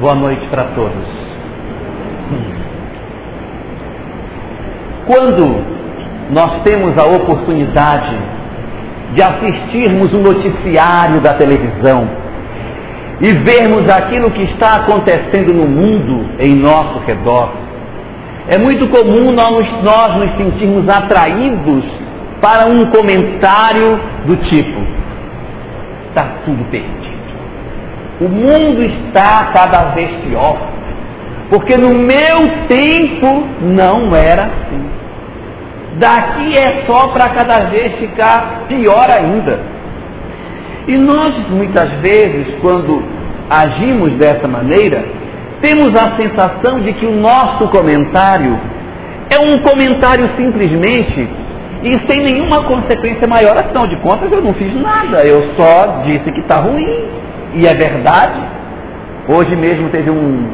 Boa noite para todos. Quando nós temos a oportunidade de assistirmos um noticiário da televisão e vermos aquilo que está acontecendo no mundo em nosso redor, é muito comum nós, nós nos sentirmos atraídos para um comentário do tipo: está tudo perdido. O mundo está cada vez pior. Porque no meu tempo não era assim. Daqui é só para cada vez ficar pior ainda. E nós, muitas vezes, quando agimos dessa maneira, temos a sensação de que o nosso comentário é um comentário simplesmente e sem nenhuma consequência maior. Afinal de contas, eu não fiz nada, eu só disse que está ruim, e é verdade. Hoje mesmo teve um,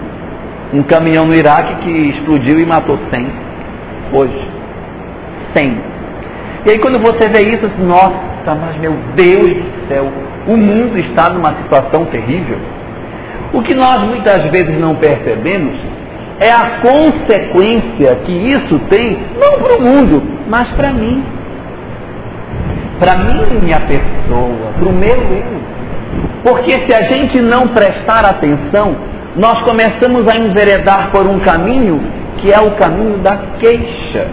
um caminhão no Iraque que explodiu e matou 100. Hoje. 100. E aí quando você vê isso, nossa, mas meu Deus do céu, o mundo está numa situação terrível. O que nós muitas vezes não percebemos é a consequência que isso tem, não para o mundo, mas para mim. Para mim, minha pessoa, para o meu eu. Porque se a gente não prestar atenção, nós começamos a enveredar por um caminho que é o caminho da queixa.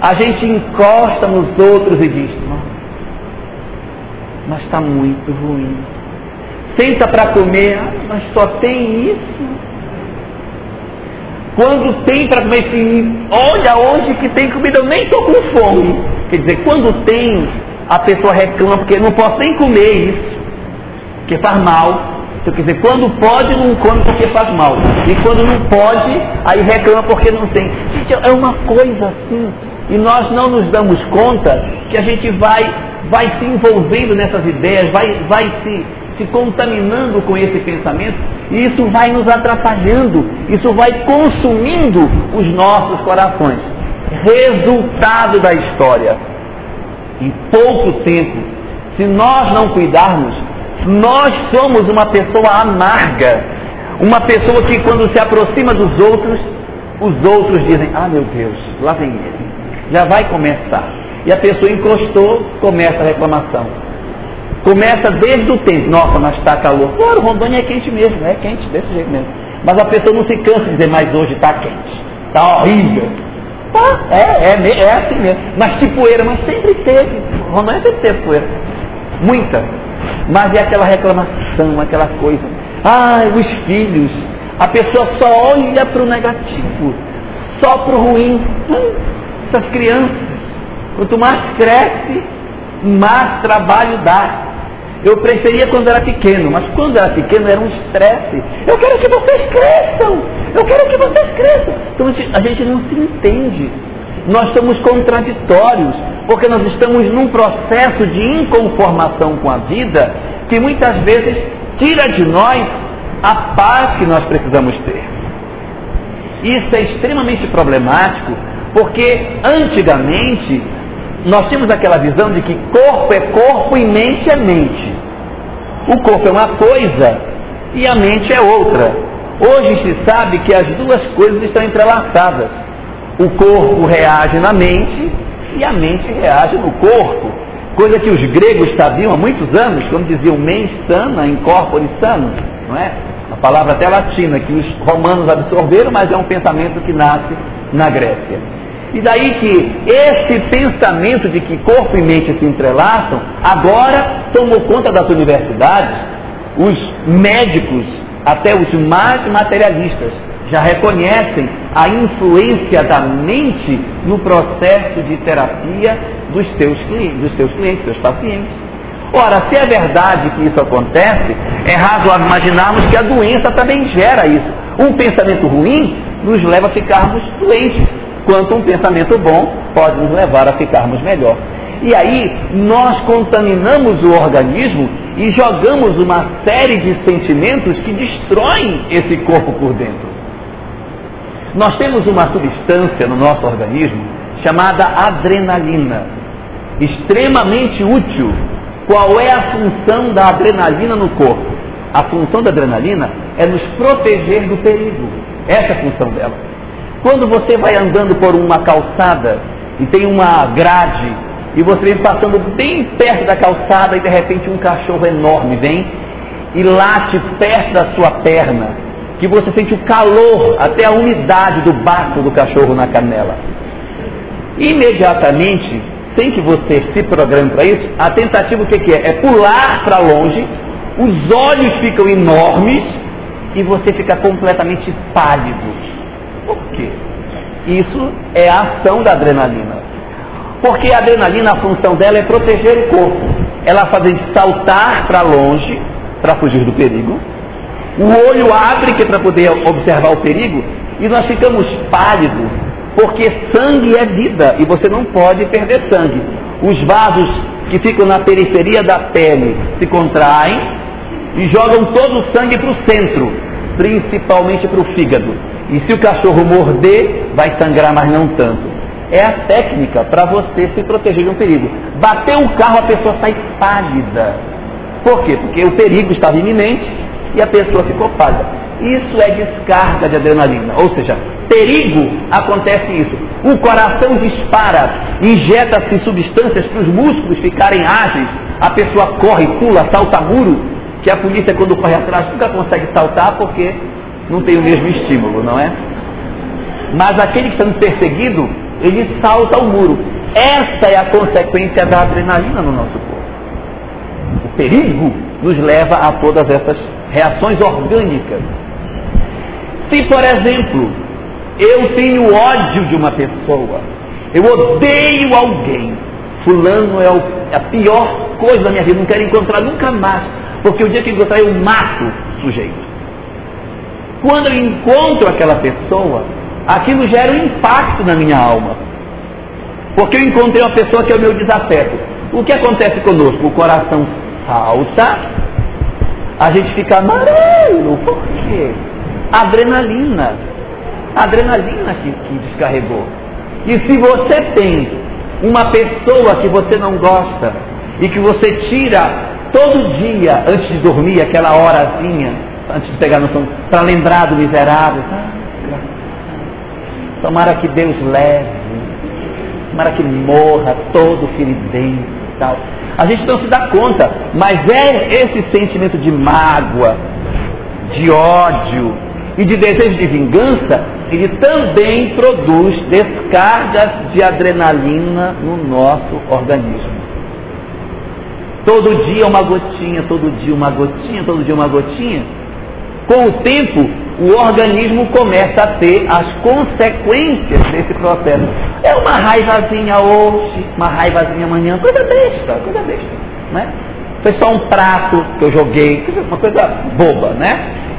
A gente encosta nos outros e diz: mas está muito ruim. Senta para comer, ah, mas só tem isso. Quando tem para comer, assim, olha hoje que tem comida, eu nem estou com fome. Quer dizer, quando tem, a pessoa reclama porque não posso nem comer isso, porque faz mal. Então, quer dizer, quando pode, não come porque faz mal. E quando não pode, aí reclama porque não tem. Gente, é uma coisa assim. E nós não nos damos conta que a gente vai, vai se envolvendo nessas ideias, vai, vai se se contaminando com esse pensamento, e isso vai nos atrapalhando, isso vai consumindo os nossos corações. Resultado da história. Em pouco tempo, se nós não cuidarmos, nós somos uma pessoa amarga, uma pessoa que quando se aproxima dos outros, os outros dizem: Ah, meu Deus, lá vem ele, já vai começar. E a pessoa encostou, começa a reclamação. Começa desde o tempo. Nossa, mas está calor. Claro, Rondônia é quente mesmo, é quente, desse jeito mesmo. Mas a pessoa não se cansa de dizer, mas hoje está quente. Está horrível. Tá, é, é, é assim mesmo. Mas tipo poeira, mas sempre teve. Rondônia sempre teve poeira. Muita. Mas é aquela reclamação, aquela coisa. Ai, os filhos. A pessoa só olha para o negativo, só para o ruim. Hum, essas crianças, quanto mais cresce, mais trabalho dá. Eu preferia quando era pequeno, mas quando era pequeno era um estresse. Eu quero que vocês cresçam! Eu quero que vocês cresçam! Então a gente não se entende. Nós somos contraditórios, porque nós estamos num processo de inconformação com a vida que muitas vezes tira de nós a paz que nós precisamos ter. Isso é extremamente problemático, porque antigamente nós tínhamos aquela visão de que corpo é corpo e mente é mente. O corpo é uma coisa e a mente é outra. Hoje se sabe que as duas coisas estão entrelaçadas. O corpo reage na mente e a mente reage no corpo. Coisa que os gregos sabiam há muitos anos, como diziam mens sana, in corpore sano, não é? A palavra até latina que os romanos absorveram, mas é um pensamento que nasce na Grécia. E daí que esse pensamento de que corpo e mente se entrelaçam, agora tomou conta das universidades, os médicos, até os mais materialistas, já reconhecem a influência da mente no processo de terapia dos seus clientes, dos seus clientes, dos pacientes. Ora, se é verdade que isso acontece, é razoável imaginarmos que a doença também gera isso. Um pensamento ruim nos leva a ficarmos doentes quanto um pensamento bom pode nos levar a ficarmos melhor. E aí nós contaminamos o organismo e jogamos uma série de sentimentos que destroem esse corpo por dentro. Nós temos uma substância no nosso organismo chamada adrenalina, extremamente útil. Qual é a função da adrenalina no corpo? A função da adrenalina é nos proteger do perigo. Essa é a função dela. Quando você vai andando por uma calçada e tem uma grade e você vem passando bem perto da calçada e de repente um cachorro enorme vem e late perto da sua perna, que você sente o calor, até a umidade do baco do cachorro na canela. Imediatamente, sem que você se programe para isso, a tentativa o que, que é? É pular para longe, os olhos ficam enormes e você fica completamente pálido. Por quê? Isso é a ação da adrenalina. Porque a adrenalina, a função dela é proteger o corpo. Ela faz a gente saltar para longe, para fugir do perigo. O olho abre que para poder observar o perigo. E nós ficamos pálidos, porque sangue é vida e você não pode perder sangue. Os vasos que ficam na periferia da pele se contraem e jogam todo o sangue para o centro, principalmente para o fígado. E se o cachorro morder, vai sangrar, mas não tanto. É a técnica para você se proteger de um perigo. Bateu o carro, a pessoa sai pálida. Por quê? Porque o perigo estava iminente e a pessoa ficou pálida. Isso é descarga de adrenalina. Ou seja, perigo acontece isso. O coração dispara, injeta-se substâncias para os músculos ficarem ágeis. A pessoa corre, pula, salta muro, que a polícia quando corre atrás nunca consegue saltar porque não tem o mesmo estímulo, não é? Mas aquele que está sendo perseguido, ele salta o muro. Essa é a consequência da adrenalina no nosso corpo. O perigo nos leva a todas essas reações orgânicas. Se, por exemplo, eu tenho ódio de uma pessoa, eu odeio alguém, fulano é, a pior coisa da minha vida, não quero encontrar nunca mais, porque o dia que encontrar eu mato o sujeito. Quando eu encontro aquela pessoa, aquilo gera um impacto na minha alma. Porque eu encontrei uma pessoa que é o meu desafeto. O que acontece conosco? O coração salta, a gente fica amarelo. Por quê? Adrenalina. Adrenalina que, que descarregou. E se você tem uma pessoa que você não gosta e que você tira todo dia antes de dormir, aquela horazinha, antes de pegar no sono, para lembrar do miserável. Tá? Tomara que Deus leve, tomara que morra todo feridento e tal. A gente não se dá conta, mas é esse sentimento de mágoa, de ódio e de desejo de vingança, ele também produz descargas de adrenalina no nosso organismo. Todo dia uma gotinha, todo dia uma gotinha, todo dia uma gotinha. Com o tempo, o organismo começa a ter as consequências desse processo. É uma raivazinha hoje, uma raivazinha amanhã, coisa besta, coisa besta, né? Foi só um prato que eu joguei, uma coisa boba, né?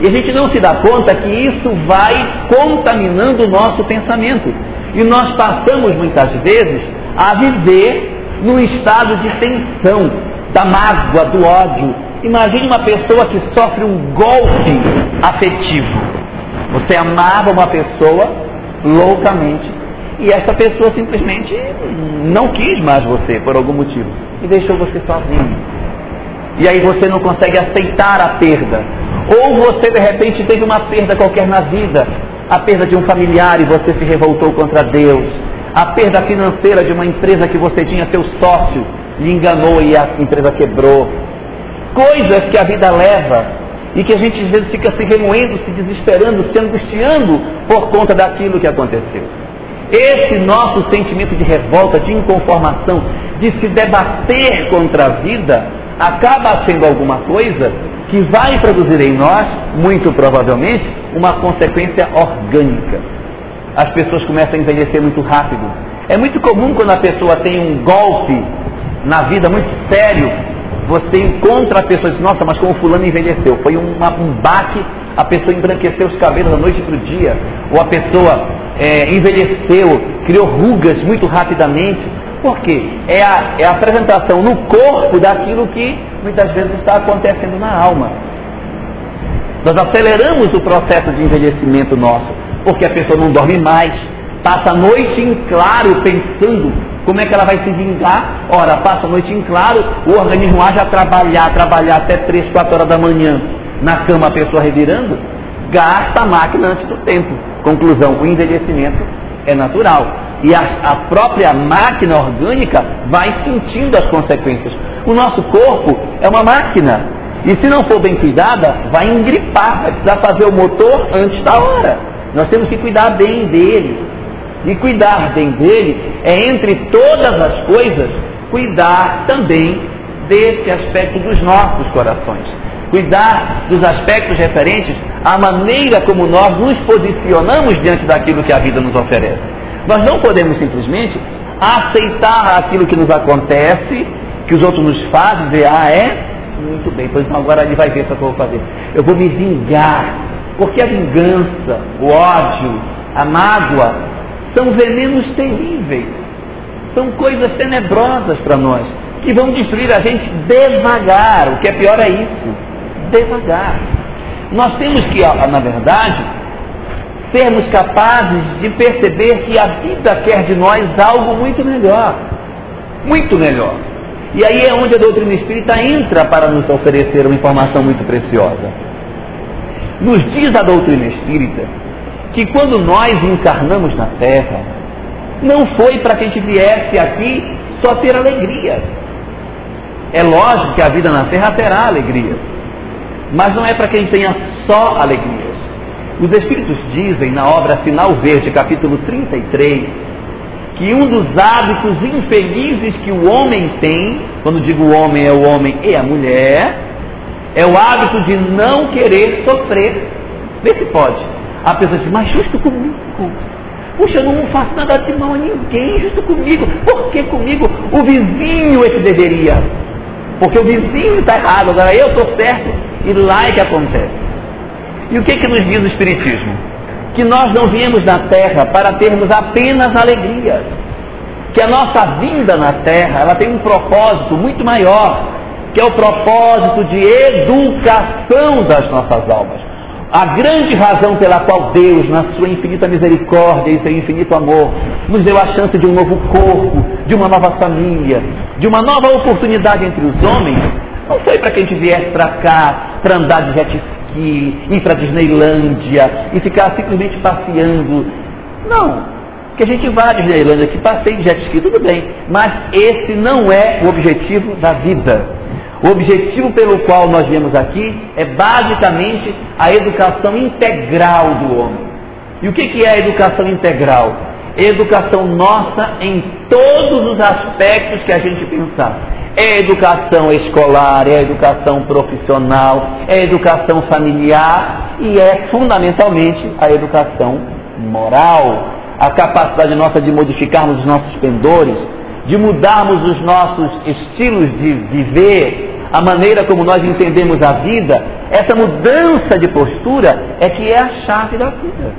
E a gente não se dá conta que isso vai contaminando o nosso pensamento. E nós passamos muitas vezes a viver num estado de tensão, da mágoa, do ódio. Imagine uma pessoa que sofre um golpe afetivo. Você amava uma pessoa loucamente e essa pessoa simplesmente não quis mais você por algum motivo e deixou você sozinho. E aí você não consegue aceitar a perda. Ou você de repente teve uma perda qualquer na vida, a perda de um familiar e você se revoltou contra Deus, a perda financeira de uma empresa que você tinha seu sócio, lhe enganou e a empresa quebrou. Coisas que a vida leva e que a gente às vezes fica se remoendo, se desesperando, se angustiando por conta daquilo que aconteceu. Esse nosso sentimento de revolta, de inconformação, de se debater contra a vida, acaba sendo alguma coisa que vai produzir em nós, muito provavelmente, uma consequência orgânica. As pessoas começam a envelhecer muito rápido. É muito comum quando a pessoa tem um golpe na vida muito sério, você encontra a pessoa e diz, nossa, mas como fulano envelheceu. Foi uma, um baque, a pessoa embranqueceu os cabelos da noite para o dia, ou a pessoa é, envelheceu, criou rugas muito rapidamente. Por quê? É a, é a apresentação no corpo daquilo que muitas vezes está acontecendo na alma. Nós aceleramos o processo de envelhecimento nosso, porque a pessoa não dorme mais, passa a noite em claro pensando como é que ela vai se vingar? Ora, passa a noite em claro, o organismo age a trabalhar, trabalhar até 3, 4 horas da manhã. na cama a pessoa revirando, gasta a máquina antes do tempo. Conclusão, o envelhecimento é natural. E a, a própria máquina orgânica vai sentindo as consequências. O nosso corpo é uma máquina. E se não for bem cuidada, vai engripar, vai precisar fazer o motor antes da hora. Nós temos que cuidar bem dele. E cuidar bem dele é, entre todas as coisas, cuidar também desse aspecto dos nossos corações. Cuidar dos aspectos referentes à maneira como nós nos posicionamos diante daquilo que a vida nos oferece. Nós não podemos simplesmente aceitar aquilo que nos acontece, que os outros nos fazem, dizer, ah, é? Muito bem, pois então agora ele vai ver o que eu vou fazer. Eu vou me vingar, porque a vingança, o ódio, a mágoa, são venenos terríveis, são coisas tenebrosas para nós, que vão destruir a gente devagar. O que é pior é isso, devagar. Nós temos que, na verdade, sermos capazes de perceber que a vida quer de nós algo muito melhor. Muito melhor. E aí é onde a doutrina espírita entra para nos oferecer uma informação muito preciosa. Nos diz a doutrina espírita que quando nós encarnamos na Terra, não foi para que a gente viesse aqui só ter alegria. É lógico que a vida na Terra terá alegria, mas não é para que a gente tenha só alegrias. Os Espíritos dizem na obra Sinal Verde, capítulo 33, que um dos hábitos infelizes que o homem tem, quando digo o homem é o homem e a mulher, é o hábito de não querer sofrer. Vê se pode. A pessoa diz, mas justo comigo. Puxa, eu não faço nada de mal a ninguém, justo comigo. Por que comigo? O vizinho é que deveria. Porque o vizinho está errado, agora eu estou certo e lá é que acontece. E o que, que nos diz o Espiritismo? que nós não viemos na terra para termos apenas alegrias. Que a nossa vinda na terra, ela tem um propósito muito maior, que é o propósito de educação das nossas almas. A grande razão pela qual Deus, na sua infinita misericórdia e seu infinito amor, nos deu a chance de um novo corpo, de uma nova família, de uma nova oportunidade entre os homens, não foi para que a gente viesse para cá para andar de jet ski, ir para Disneylândia e ficar simplesmente passeando. Não. Que a gente vá à Disneylândia, que passeie de jet ski, tudo bem. Mas esse não é o objetivo da vida. O objetivo pelo qual nós viemos aqui é basicamente a educação integral do homem. E o que, é a educação integral? Educação nossa em todos os aspectos que a gente pensar. É educação escolar, é educação profissional, é educação familiar e é fundamentalmente a educação moral. A capacidade nossa de modificarmos os nossos pendores, de mudarmos os nossos estilos de viver, a maneira como nós entendemos a vida, essa mudança de postura é que é a chave da vida.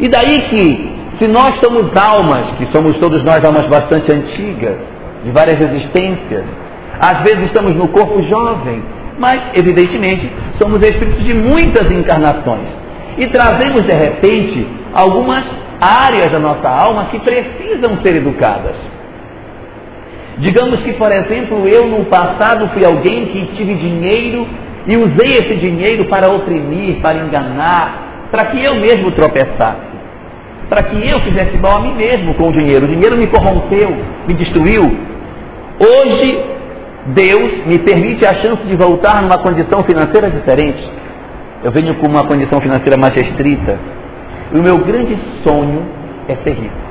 E daí que, se nós somos almas, que somos todos nós almas bastante antigas, de várias existências. Às vezes estamos no corpo jovem, mas, evidentemente, somos espíritos de muitas encarnações. E trazemos, de repente, algumas áreas da nossa alma que precisam ser educadas. Digamos que, por exemplo, eu no passado fui alguém que tive dinheiro e usei esse dinheiro para oprimir, para enganar, para que eu mesmo tropeçasse, para que eu fizesse mal a mim mesmo com o dinheiro. O dinheiro me corrompeu, me destruiu, Hoje, Deus me permite a chance de voltar numa condição financeira diferente. Eu venho com uma condição financeira mais restrita. E o meu grande sonho é ser rico.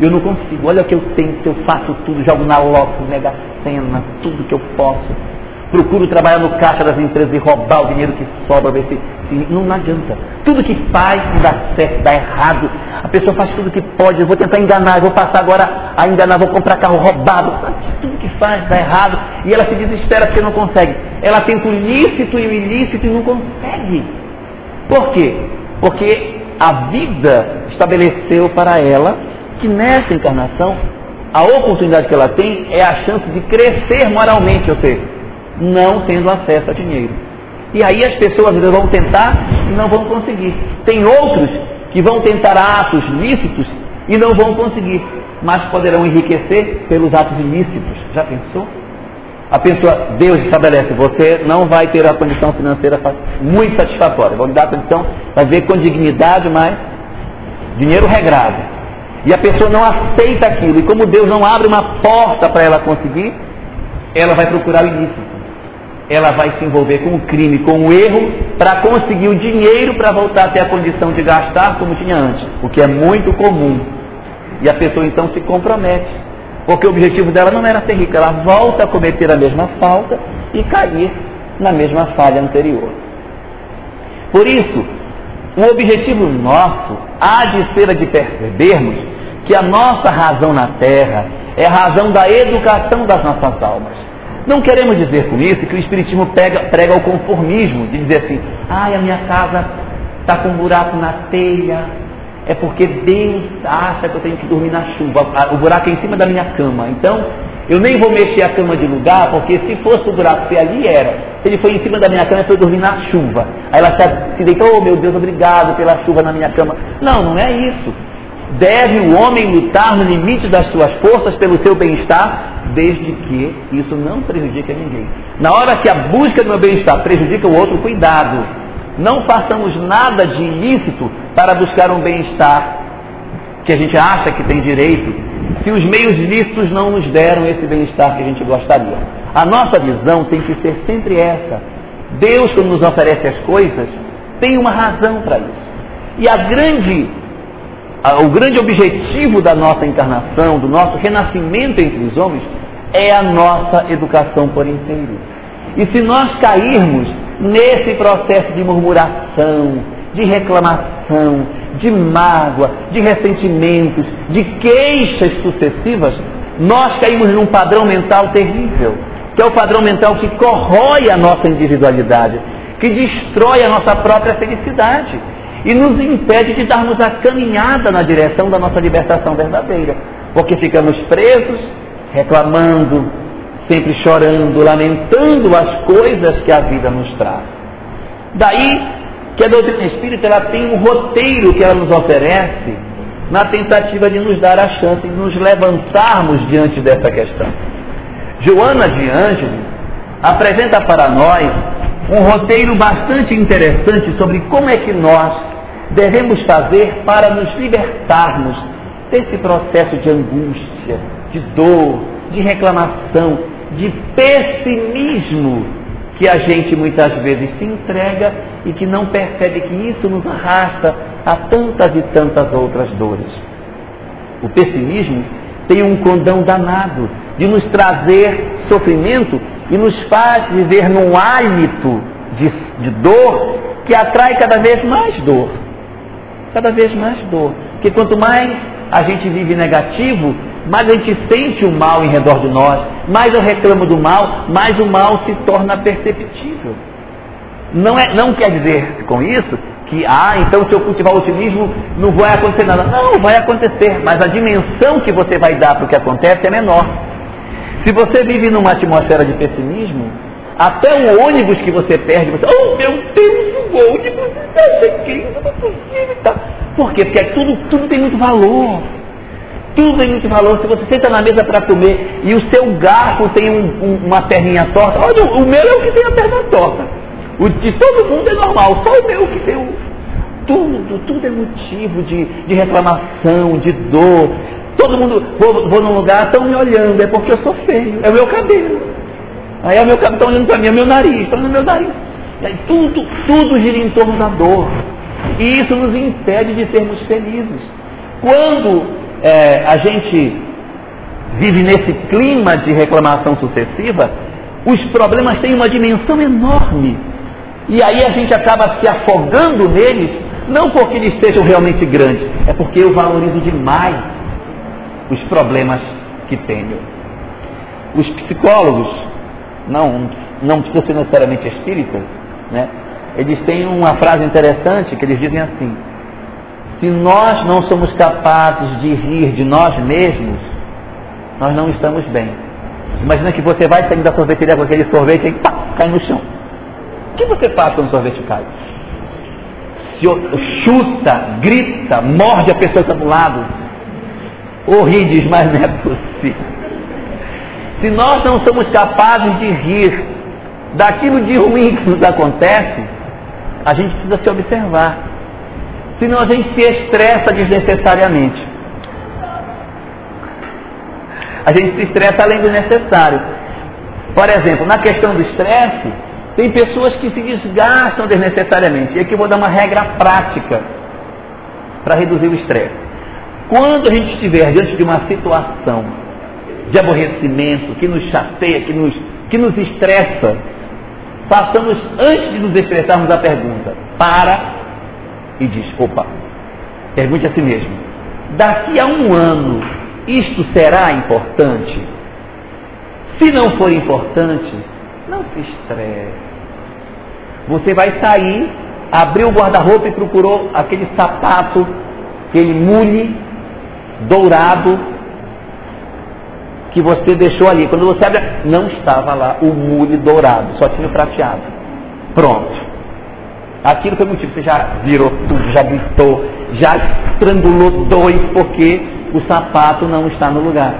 Eu não consigo. Olha o que eu tenho, eu faço tudo, jogo na loto, mega cena, tudo que eu posso procuro trabalhar no caixa das empresas e roubar o dinheiro que sobra, ver se, se não, não adianta. Tudo que faz não dá certo, dá errado. A pessoa faz tudo que pode, eu vou tentar enganar, eu vou passar agora a enganar, vou comprar carro roubado. Tudo que faz dá errado. E ela se desespera porque não consegue. Ela tenta o lícito e o ilícito e não consegue. Por quê? Porque a vida estabeleceu para ela que nessa encarnação a oportunidade que ela tem é a chance de crescer moralmente, ou seja, não tendo acesso a dinheiro. E aí as pessoas vão tentar e não vão conseguir. Tem outros que vão tentar atos lícitos e não vão conseguir, mas poderão enriquecer pelos atos ilícitos. Já pensou? a pessoa, Deus estabelece, você não vai ter a condição financeira muito satisfatória. Vamos dar a condição, vai ver com dignidade, mas dinheiro regrado. E a pessoa não aceita aquilo. E como Deus não abre uma porta para ela conseguir, ela vai procurar o ilícito. Ela vai se envolver com o crime, com o erro, para conseguir o dinheiro para voltar a ter a condição de gastar como tinha antes, o que é muito comum. E a pessoa então se compromete, porque o objetivo dela não era ser rica, ela volta a cometer a mesma falta e cair na mesma falha anterior. Por isso, o objetivo nosso há de ser a de percebermos que a nossa razão na terra é a razão da educação das nossas almas. Não queremos dizer com isso que o Espiritismo prega, prega o conformismo, de dizer assim, ai, a minha casa está com um buraco na telha, é porque Deus acha que eu tenho que dormir na chuva, o buraco é em cima da minha cama. Então, eu nem vou mexer a cama de lugar, porque se fosse o buraco se ali era, se ele foi em cima da minha cama, foi dormir na chuva. Aí ela se deitou, oh meu Deus, obrigado pela chuva na minha cama. Não, não é isso. Deve o homem lutar no limite das suas forças pelo seu bem-estar, desde que isso não prejudique a ninguém. Na hora que a busca do meu bem-estar prejudica o outro, cuidado. Não façamos nada de ilícito para buscar um bem-estar que a gente acha que tem direito, se os meios lícitos não nos deram esse bem-estar que a gente gostaria. A nossa visão tem que ser sempre essa. Deus, quando nos oferece as coisas, tem uma razão para isso. E a grande o grande objetivo da nossa encarnação, do nosso renascimento entre os homens, é a nossa educação por inteiro. E se nós cairmos nesse processo de murmuração, de reclamação, de mágoa, de ressentimentos, de queixas sucessivas, nós caímos num padrão mental terrível, que é o padrão mental que corrói a nossa individualidade, que destrói a nossa própria felicidade e nos impede de darmos a caminhada na direção da nossa libertação verdadeira, porque ficamos presos, reclamando, sempre chorando, lamentando as coisas que a vida nos traz. Daí que a doutrina espírita ela tem um roteiro que ela nos oferece na tentativa de nos dar a chance de nos levantarmos diante dessa questão. Joana de Ângelo apresenta para nós um roteiro bastante interessante sobre como é que nós devemos fazer para nos libertarmos desse processo de angústia, de dor, de reclamação, de pessimismo que a gente muitas vezes se entrega e que não percebe que isso nos arrasta a tantas e tantas outras dores. O pessimismo tem um condão danado de nos trazer sofrimento e nos faz viver num hálito de, de dor que atrai cada vez mais dor cada vez mais dor. Porque quanto mais a gente vive negativo, mais a gente sente o mal em redor de nós, mais eu reclamo do mal, mais o mal se torna perceptível. Não, é, não quer dizer com isso que, ah, então se eu cultivar o otimismo não vai acontecer nada. Não, vai acontecer, mas a dimensão que você vai dar para o que acontece é menor. Se você vive numa atmosfera de pessimismo, até o ônibus que você perde, você, oh meu Deus, o ônibus está cheio, não é possível. Tá. Por quê? Porque tudo, tudo tem muito valor. Tudo tem muito valor. Se você senta na mesa para comer e o seu garfo tem um, um, uma perninha torta, olha, o meu é o que tem a perna torta. O de todo mundo é normal, só o meu que tem. Tudo, tudo é motivo de, de reclamação, de dor. Todo mundo, vou, vou num lugar, estão me olhando, é porque eu sou feio, é o meu cabelo. Aí o meu está olhando para mim, é meu nariz, está olhando meu nariz. Aí tudo, tudo gira em torno da dor. E isso nos impede de sermos felizes. Quando é, a gente vive nesse clima de reclamação sucessiva, os problemas têm uma dimensão enorme. E aí a gente acaba se afogando neles, não porque eles sejam realmente grandes, é porque eu valorizo demais os problemas que tenho. Os psicólogos não, não precisa ser necessariamente espírita, né? eles têm uma frase interessante que eles dizem assim: se nós não somos capazes de rir de nós mesmos, nós não estamos bem. Imagina que você vai saindo da sorveteria com aquele sorvete e pá, cai no chão. O que você faz quando o sorvete cai? Chuta, grita, morde a pessoa que está do lado, ou ri diz, mas não é possível. Se nós não somos capazes de rir daquilo de ruim que nos acontece, a gente precisa se observar. Senão a gente se estressa desnecessariamente. A gente se estressa além do necessário. Por exemplo, na questão do estresse, tem pessoas que se desgastam desnecessariamente. E aqui eu vou dar uma regra prática para reduzir o estresse. Quando a gente estiver diante de uma situação de aborrecimento que nos chateia, que nos, que nos estressa, façamos, antes de nos estressarmos, a pergunta: para e diz: opa, pergunte a si mesmo, daqui a um ano isto será importante? Se não for importante, não se estresse. Você vai sair, abriu o guarda-roupa e procurou aquele sapato, aquele mule dourado que você deixou ali. Quando você abre, não estava lá o mule dourado, só tinha o prateado. Pronto. Aquilo foi motivo, você já virou tudo, já gritou, já estrangulou dois, porque o sapato não está no lugar.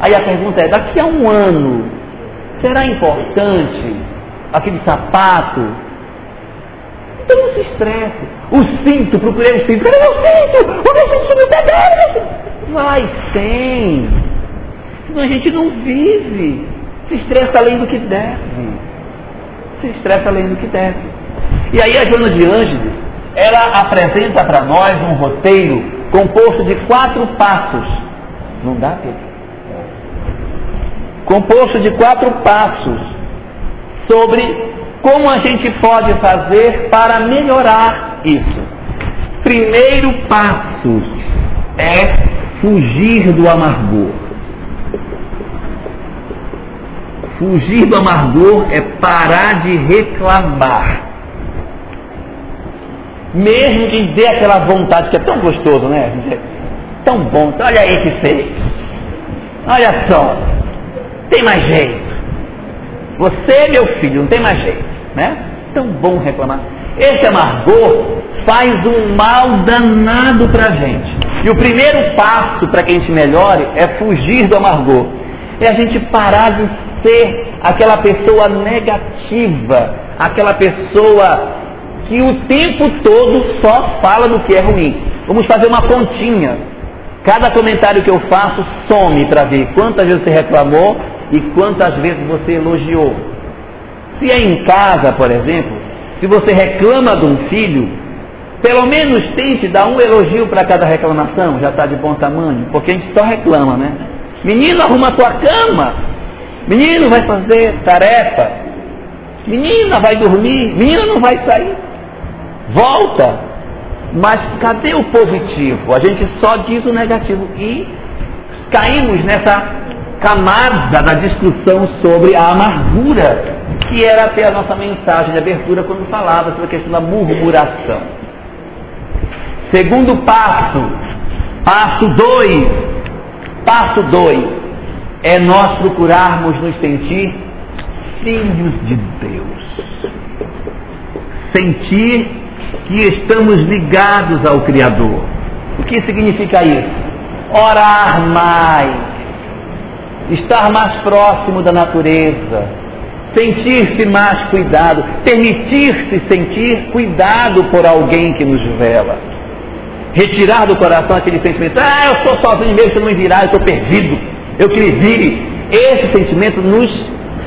Aí a pergunta é: daqui a um ano, será importante aquele sapato? Então não se estresse. O cinto, procurei o cinto. Cadê meu cinto? O meu cinto sumiu pegando. Vai sem. Senão a gente não vive. Se estressa além do que deve. Se estressa além do que deve. E aí a Joana de Ângeles, ela apresenta para nós um roteiro composto de quatro passos. Não dá, Pedro? Composto de quatro passos sobre como a gente pode fazer para melhorar isso. Primeiro passo é fugir do amargor. Fugir do amargor é parar de reclamar. Mesmo que dê aquela vontade, que é tão gostoso, né? Tão bom. Olha aí que fez. Olha só. Tem mais jeito. Você, meu filho, não tem mais jeito. Né? Tão bom reclamar. Esse amargor faz um mal danado para gente. E o primeiro passo para que a gente melhore é fugir do amargor. É a gente parar de ser aquela pessoa negativa, aquela pessoa que o tempo todo só fala do que é ruim. Vamos fazer uma continha. Cada comentário que eu faço some para ver quantas vezes você reclamou e quantas vezes você elogiou. Se é em casa, por exemplo, se você reclama de um filho, pelo menos tente dar um elogio para cada reclamação, já está de bom tamanho, porque a gente só reclama, né? Menino, arruma a tua cama. Menino, vai fazer tarefa. Menina, vai dormir. Menina, não vai sair volta. Mas cadê o positivo? A gente só diz o negativo e caímos nessa camada da discussão sobre a amargura, que era até a nossa mensagem de abertura quando falava sobre a questão da murmuração. Segundo passo, passo 2, passo 2, é nós procurarmos nos sentir filhos de Deus. Sentir que estamos ligados ao Criador. O que significa isso? Orar mais, estar mais próximo da natureza, sentir-se mais cuidado, permitir-se sentir cuidado por alguém que nos vela. Retirar do coração aquele sentimento, ah, eu sou sozinho mesmo, se não me virar, eu estou perdido, eu que lhe. Esse sentimento nos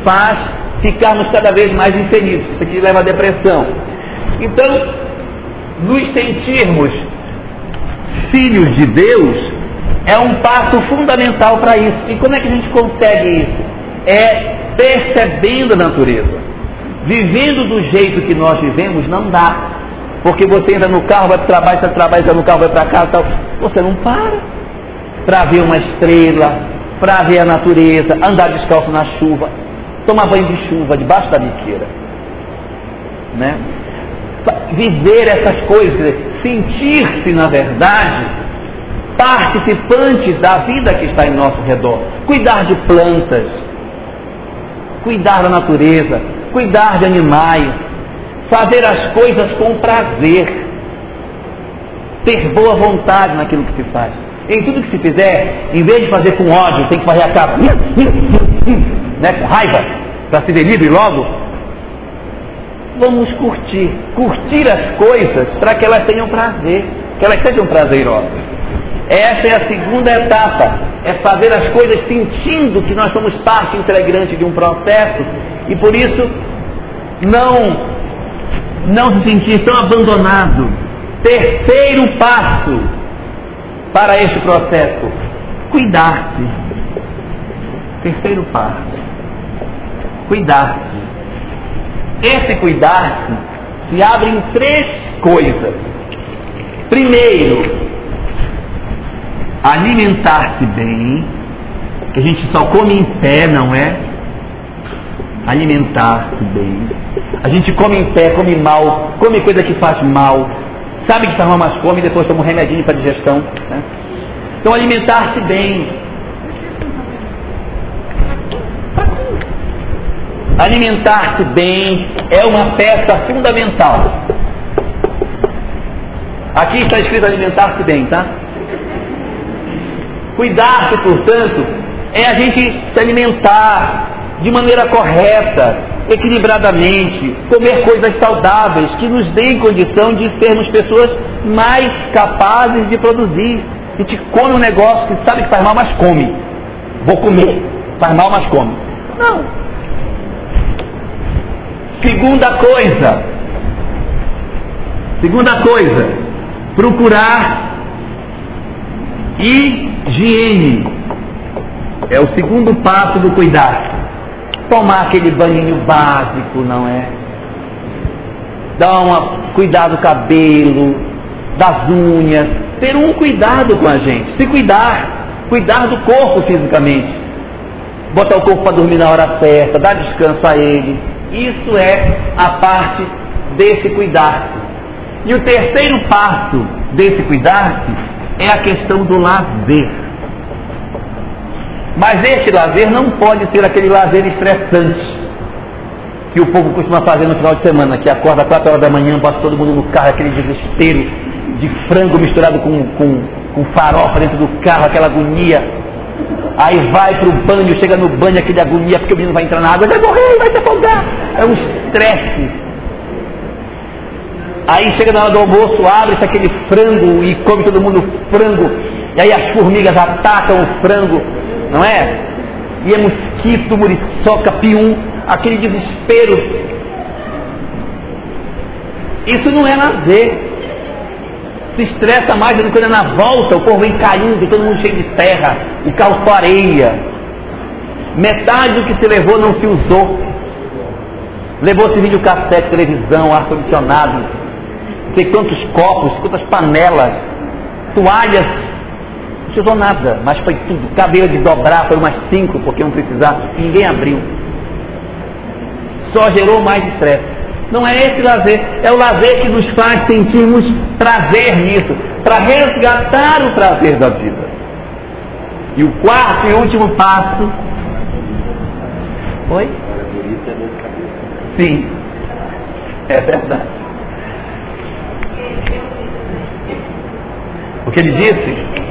faz ficarmos cada vez mais infelizes. Isso aqui leva à depressão. Então, nos sentirmos filhos de Deus é um passo fundamental para isso. E como é que a gente consegue isso? É percebendo a natureza. Vivendo do jeito que nós vivemos não dá. Porque você entra no carro, vai para o trabalho, sai do trabalho, entra no carro, vai para casa tal. Você não para para ver uma estrela, para ver a natureza, andar descalço na chuva, tomar banho de chuva debaixo da biqueira. Né? viver essas coisas, sentir-se, na verdade, participantes da vida que está em nosso redor. Cuidar de plantas, cuidar da natureza, cuidar de animais, fazer as coisas com prazer, ter boa vontade naquilo que se faz. Em tudo que se fizer, em vez de fazer com ódio, tem que fazer a casa, né, com raiva, para se ver livre logo. Vamos curtir, curtir as coisas para que elas tenham prazer, que elas sejam prazerosas. Essa é a segunda etapa, é fazer as coisas sentindo que nós somos parte integrante de um processo e por isso não não se sentir tão abandonado. Terceiro passo para este processo, cuidar-se. Terceiro passo, cuidar-se. Esse cuidar-se se abre em três coisas. Primeiro, alimentar-se bem, que a gente só come em pé, não é? Alimentar-se bem. A gente come em pé, come mal, come coisa que faz mal. Sabe que mal, mas come e depois toma um remedinho para digestão. Né? Então alimentar-se bem. Alimentar-se bem é uma peça fundamental. Aqui está escrito alimentar-se bem, tá? Cuidar-se, portanto, é a gente se alimentar de maneira correta, equilibradamente, comer coisas saudáveis que nos deem condição de sermos pessoas mais capazes de produzir. A gente come um negócio que sabe que faz mal, mas come. Vou comer. Faz mal, mas come. Não. Segunda coisa. Segunda coisa. Procurar higiene. É o segundo passo do cuidar. Tomar aquele banhinho básico, não é? Dar uma cuidar do cabelo, das unhas, ter um cuidado com a gente, se cuidar, cuidar do corpo fisicamente, botar o corpo para dormir na hora certa, dar descanso a ele. Isso é a parte desse cuidar. E o terceiro passo desse cuidar é a questão do lazer. Mas esse lazer não pode ser aquele lazer estressante que o povo costuma fazer no final de semana, que acorda às 4 horas da manhã, bota todo mundo no carro, aquele desespero de frango misturado com, com, com farofa dentro do carro, aquela agonia. Aí vai para o banho, chega no banho, aquele agonia, porque o menino vai entrar na água, vai morrer, vai se afogar. É um estresse Aí chega na hora do almoço, abre-se aquele frango e come todo mundo frango. E aí as formigas atacam o frango, não é? E é mosquito, muriçoca, pium, aquele desespero. Isso não é lazer. Se estressa mais do que é na volta, o povo vem caindo, todo mundo cheio de terra, o carro só areia. Metade do que se levou não se usou. Levou-se videocassete, televisão, ar-condicionado, sei quantos copos, quantas panelas, toalhas, não precisou nada, mas foi tudo. Cabelo de dobrar, foi umas cinco, porque não precisava, ninguém abriu. Só gerou mais estresse. Não é esse lazer, é o lazer que nos faz sentirmos prazer nisso, para resgatar o prazer da vida. E o quarto e último passo. Oi? Sim, é verdade. O que ele disse?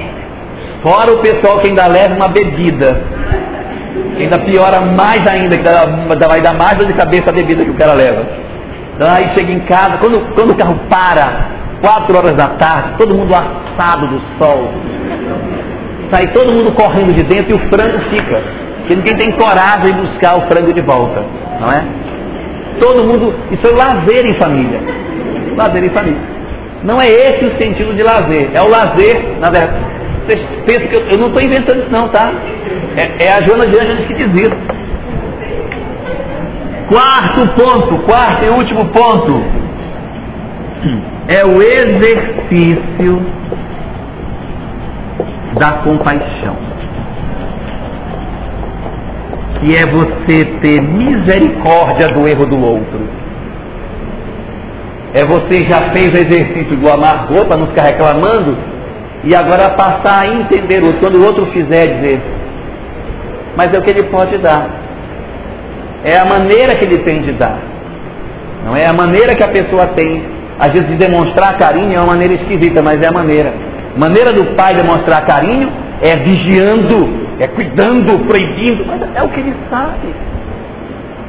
Fora o pessoal que ainda leva uma bebida. Ainda piora mais ainda, que vai dar mais dor de cabeça a bebida que o cara leva. Então, aí chega em casa, quando, quando o carro para, 4 horas da tarde, todo mundo assado do sol. Sai todo mundo correndo de dentro e o frango fica. Porque ninguém tem coragem de buscar o frango de volta. Não é? Todo mundo. Isso é lazer em família. Lazer em família. Não é esse o sentido de lazer. É o lazer, na verdade. Vocês pensam que eu, eu não estou inventando isso não, tá? É, é a Joana de Ângeles que diz isso. Quarto ponto, quarto e último ponto. É o exercício da compaixão. Que é você ter misericórdia do erro do outro é você já fez o exercício do amargor para não ficar reclamando e agora passar a entender o quando o outro fizer dizer, mas é o que ele pode dar. É a maneira que ele tem de dar. Não é a maneira que a pessoa tem. Às vezes de demonstrar carinho é uma maneira esquisita, mas é a maneira. Maneira do pai demonstrar carinho é vigiando, é cuidando, proibindo, mas é o que ele sabe.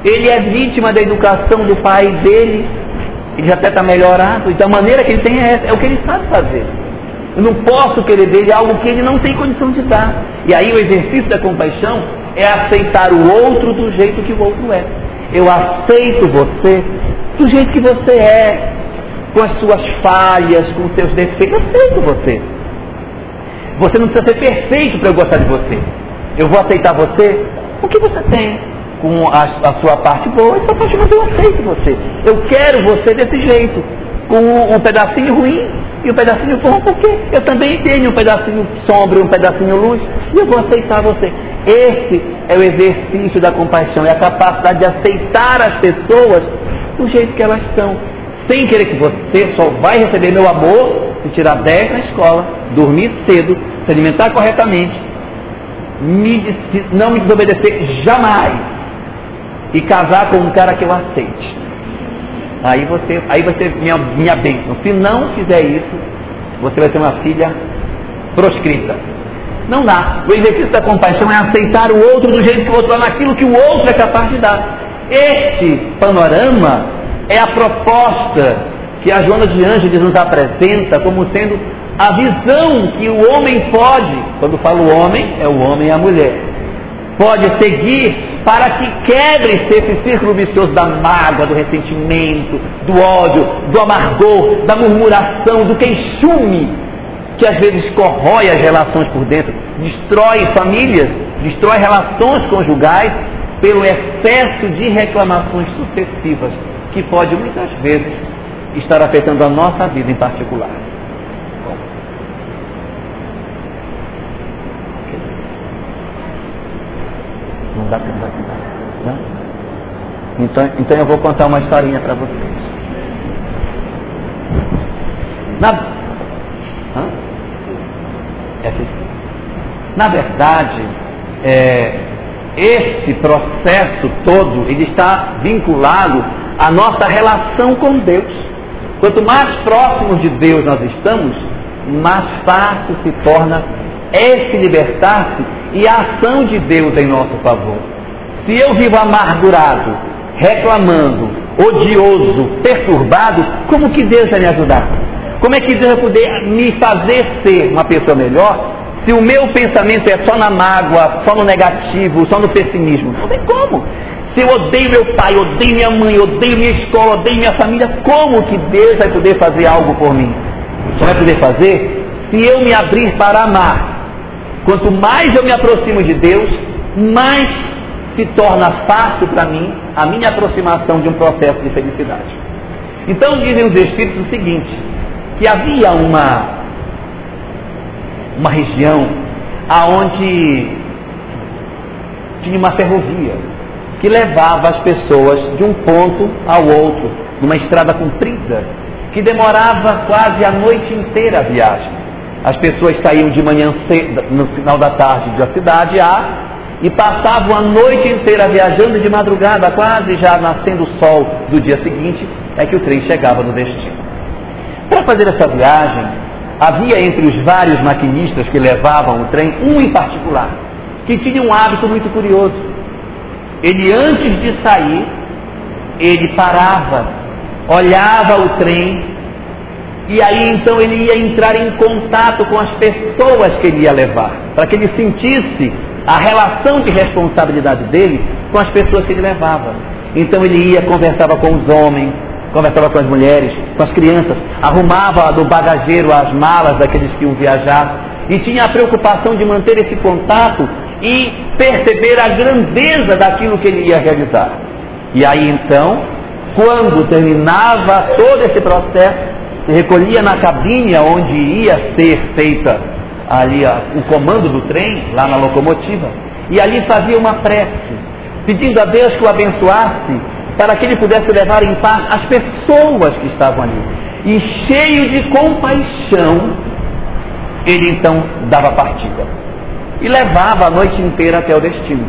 Ele é vítima da educação do pai dele, ele já até está melhorado, então a maneira que ele tem é essa, é o que ele sabe fazer. Eu não posso querer dele algo que ele não tem condição de dar. E aí o exercício da compaixão é aceitar o outro do jeito que o outro é. Eu aceito você do jeito que você é, com as suas falhas, com os seus defeitos. Eu aceito você. Você não precisa ser perfeito para eu gostar de você. Eu vou aceitar você o que você tem, com a, a sua parte boa e sua parte ruim. Eu aceito você. Eu quero você desse jeito, com um, pedacinho ruim e um pedacinho bom, porque eu também tenho um pedacinho sombra, um pedacinho luz, e eu vou aceitar você. Esse é o exercício da compaixão, é a capacidade de aceitar as pessoas do jeito que elas são, sem querer que você só vai receber meu amor se tirar 10 na escola, dormir cedo, se alimentar corretamente, me, não me desobedecer jamais e casar com um cara que eu aceite. Aí você, aí vai ser minha, minha bênção. Se não fizer isso, você vai ter uma filha proscrita. Não dá. O exercício da compaixão é aceitar o outro do jeito que o outro é, naquilo que o outro é capaz de dar. Este panorama é a proposta que a Joana de Ângeles nos apresenta como sendo a visão que o homem pode, quando falo homem, é o homem e a mulher, pode seguir para que quebre-se esse círculo vicioso da mágoa, do ressentimento, do ódio, do amargor, da murmuração, do queixume, que às vezes corrói as relações por dentro, destrói famílias, destrói relações conjugais pelo excesso de reclamações sucessivas, que pode muitas vezes estar afetando a nossa vida em particular. Não dá aqui, não? Então, então eu vou contar uma historinha para vocês. Na, Na verdade, é, esse processo todo ele está vinculado à nossa relação com Deus. Quanto mais próximos de Deus nós estamos, mais fácil se torna esse libertar-se e a ação de Deus em nosso favor. Se eu vivo amargurado, reclamando, odioso, perturbado, como que Deus vai me ajudar? Como é que Deus vai poder me fazer ser uma pessoa melhor se o meu pensamento é só na mágoa, só no negativo, só no pessimismo? Não tem como. Se eu odeio meu pai, odeio minha mãe, odeio minha escola, odeio minha família, como que Deus vai poder fazer algo por mim? Só vai poder fazer se eu me abrir para amar. Quanto mais eu me aproximo de Deus, mais se torna fácil para mim a minha aproximação de um processo de felicidade. Então dizem os Espíritos o seguinte, que havia uma uma região aonde tinha uma ferrovia que levava as pessoas de um ponto ao outro, numa estrada comprida, que demorava quase a noite inteira a viagem. As pessoas saíam de manhã cedo, no final da tarde da cidade A e passavam a noite inteira viajando de madrugada, quase já nascendo o sol do dia seguinte, é que o trem chegava no destino. Para fazer essa viagem, Havia entre os vários maquinistas que levavam o trem um em particular, que tinha um hábito muito curioso. Ele, antes de sair, ele parava, olhava o trem, e aí então ele ia entrar em contato com as pessoas que ele ia levar, para que ele sentisse a relação de responsabilidade dele com as pessoas que ele levava. Então ele ia, conversava com os homens, conversava com as mulheres, com as crianças, arrumava do bagageiro as malas daqueles que iam viajar e tinha a preocupação de manter esse contato e perceber a grandeza daquilo que ele ia realizar. E aí então, quando terminava todo esse processo, se recolhia na cabine onde ia ser feita ali o comando do trem, lá na locomotiva, e ali fazia uma prece, pedindo a Deus que o abençoasse para que ele pudesse levar em paz as pessoas que estavam ali. E cheio de compaixão, ele então dava partida. E levava a noite inteira até o destino.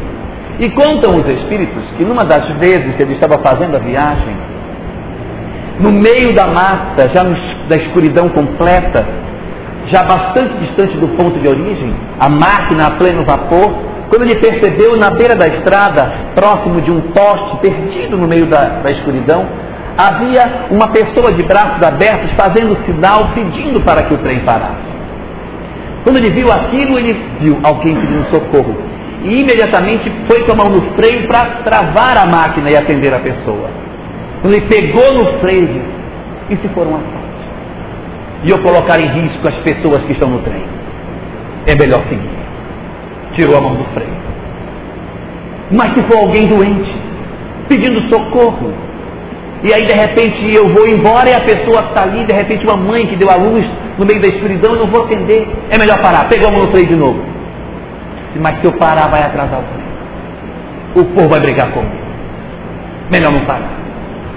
E contam os espíritos que numa das vezes que ele estava fazendo a viagem, no meio da mata, já da escuridão completa, já bastante distante do ponto de origem, a máquina a pleno vapor, quando ele percebeu na beira da estrada, próximo de um poste perdido no meio da, da escuridão, havia uma pessoa de braços abertos fazendo sinal, pedindo para que o trem parasse. Quando ele viu aquilo, ele viu alguém pedindo socorro. E imediatamente foi com a mão no freio para travar a máquina e atender a pessoa. Quando ele pegou no freio, e se for um assalto? E eu colocar em risco as pessoas que estão no trem? É melhor seguir. Tirou a mão do freio. Mas se for alguém doente, pedindo socorro, e aí de repente eu vou embora e a pessoa está ali, de repente uma mãe que deu a luz no meio da escuridão, eu não vou atender. É melhor parar. Pegou a mão no freio de novo. Mas se eu parar, vai atrasar o trem. O povo vai brigar comigo. Melhor não parar.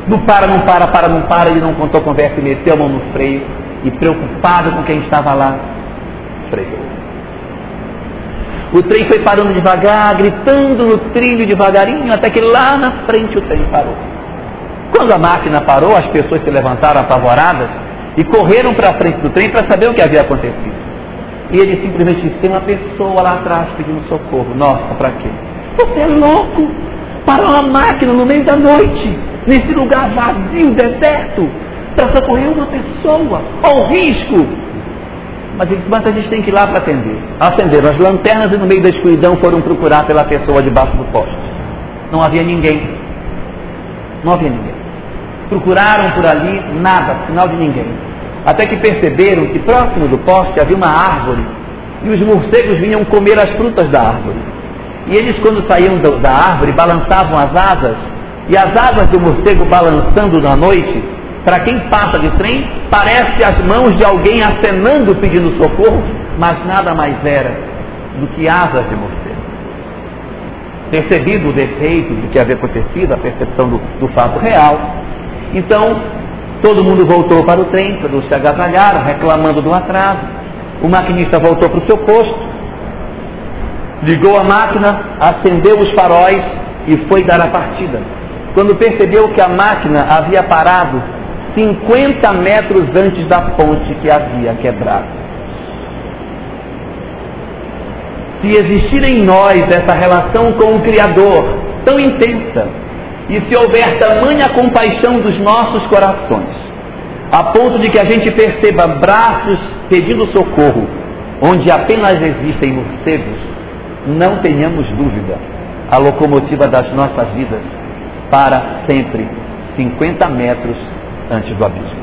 Não para, não para, para, não para. Ele não contou conversa e meteu a mão no freio. E preocupado com quem estava lá, freou. O trem foi parando devagar, gritando no trilho devagarinho, até que lá na frente o trem parou. Quando a máquina parou, as pessoas se levantaram apavoradas e correram para a frente do trem para saber o que havia acontecido. E ele simplesmente disse: tem uma pessoa lá atrás pedindo socorro. Nossa, para quê? Você é louco! Para uma máquina no meio da noite, nesse lugar vazio, deserto, para socorrer uma pessoa, ao risco. Mas mas a gente tem que ir lá para atender. Acenderam as lanternas e no meio da escuridão foram procurar pela pessoa debaixo do poste. Não havia ninguém. Não havia ninguém. Procuraram por ali, nada, sinal de ninguém. Até que perceberam que próximo do poste havia uma árvore e os morcegos vinham comer as frutas da árvore. E eles, quando saíam da árvore, balançavam as asas, e as asas do morcego balançando na noite, para quem passa de trem, parece as mãos de alguém acenando pedindo socorro, mas nada mais era do que asas de morcego. Percebido o defeito do que havia acontecido, a percepção do, do fato real, então, todo mundo voltou para o trem, todos se agasalharam, reclamando do atraso. O maquinista voltou para o seu posto, ligou a máquina, acendeu os faróis e foi dar a partida. Quando percebeu que a máquina havia parado 50 metros antes da ponte que havia quebrado. Se existir em nós essa relação com o Criador tão intensa, e se houver tamanha compaixão dos nossos corações, a ponto de que a gente perceba braços pedindo socorro, onde apenas existem morcegos, não tenhamos dúvida, a locomotiva das nossas vidas para sempre 50 metros antes do abismo.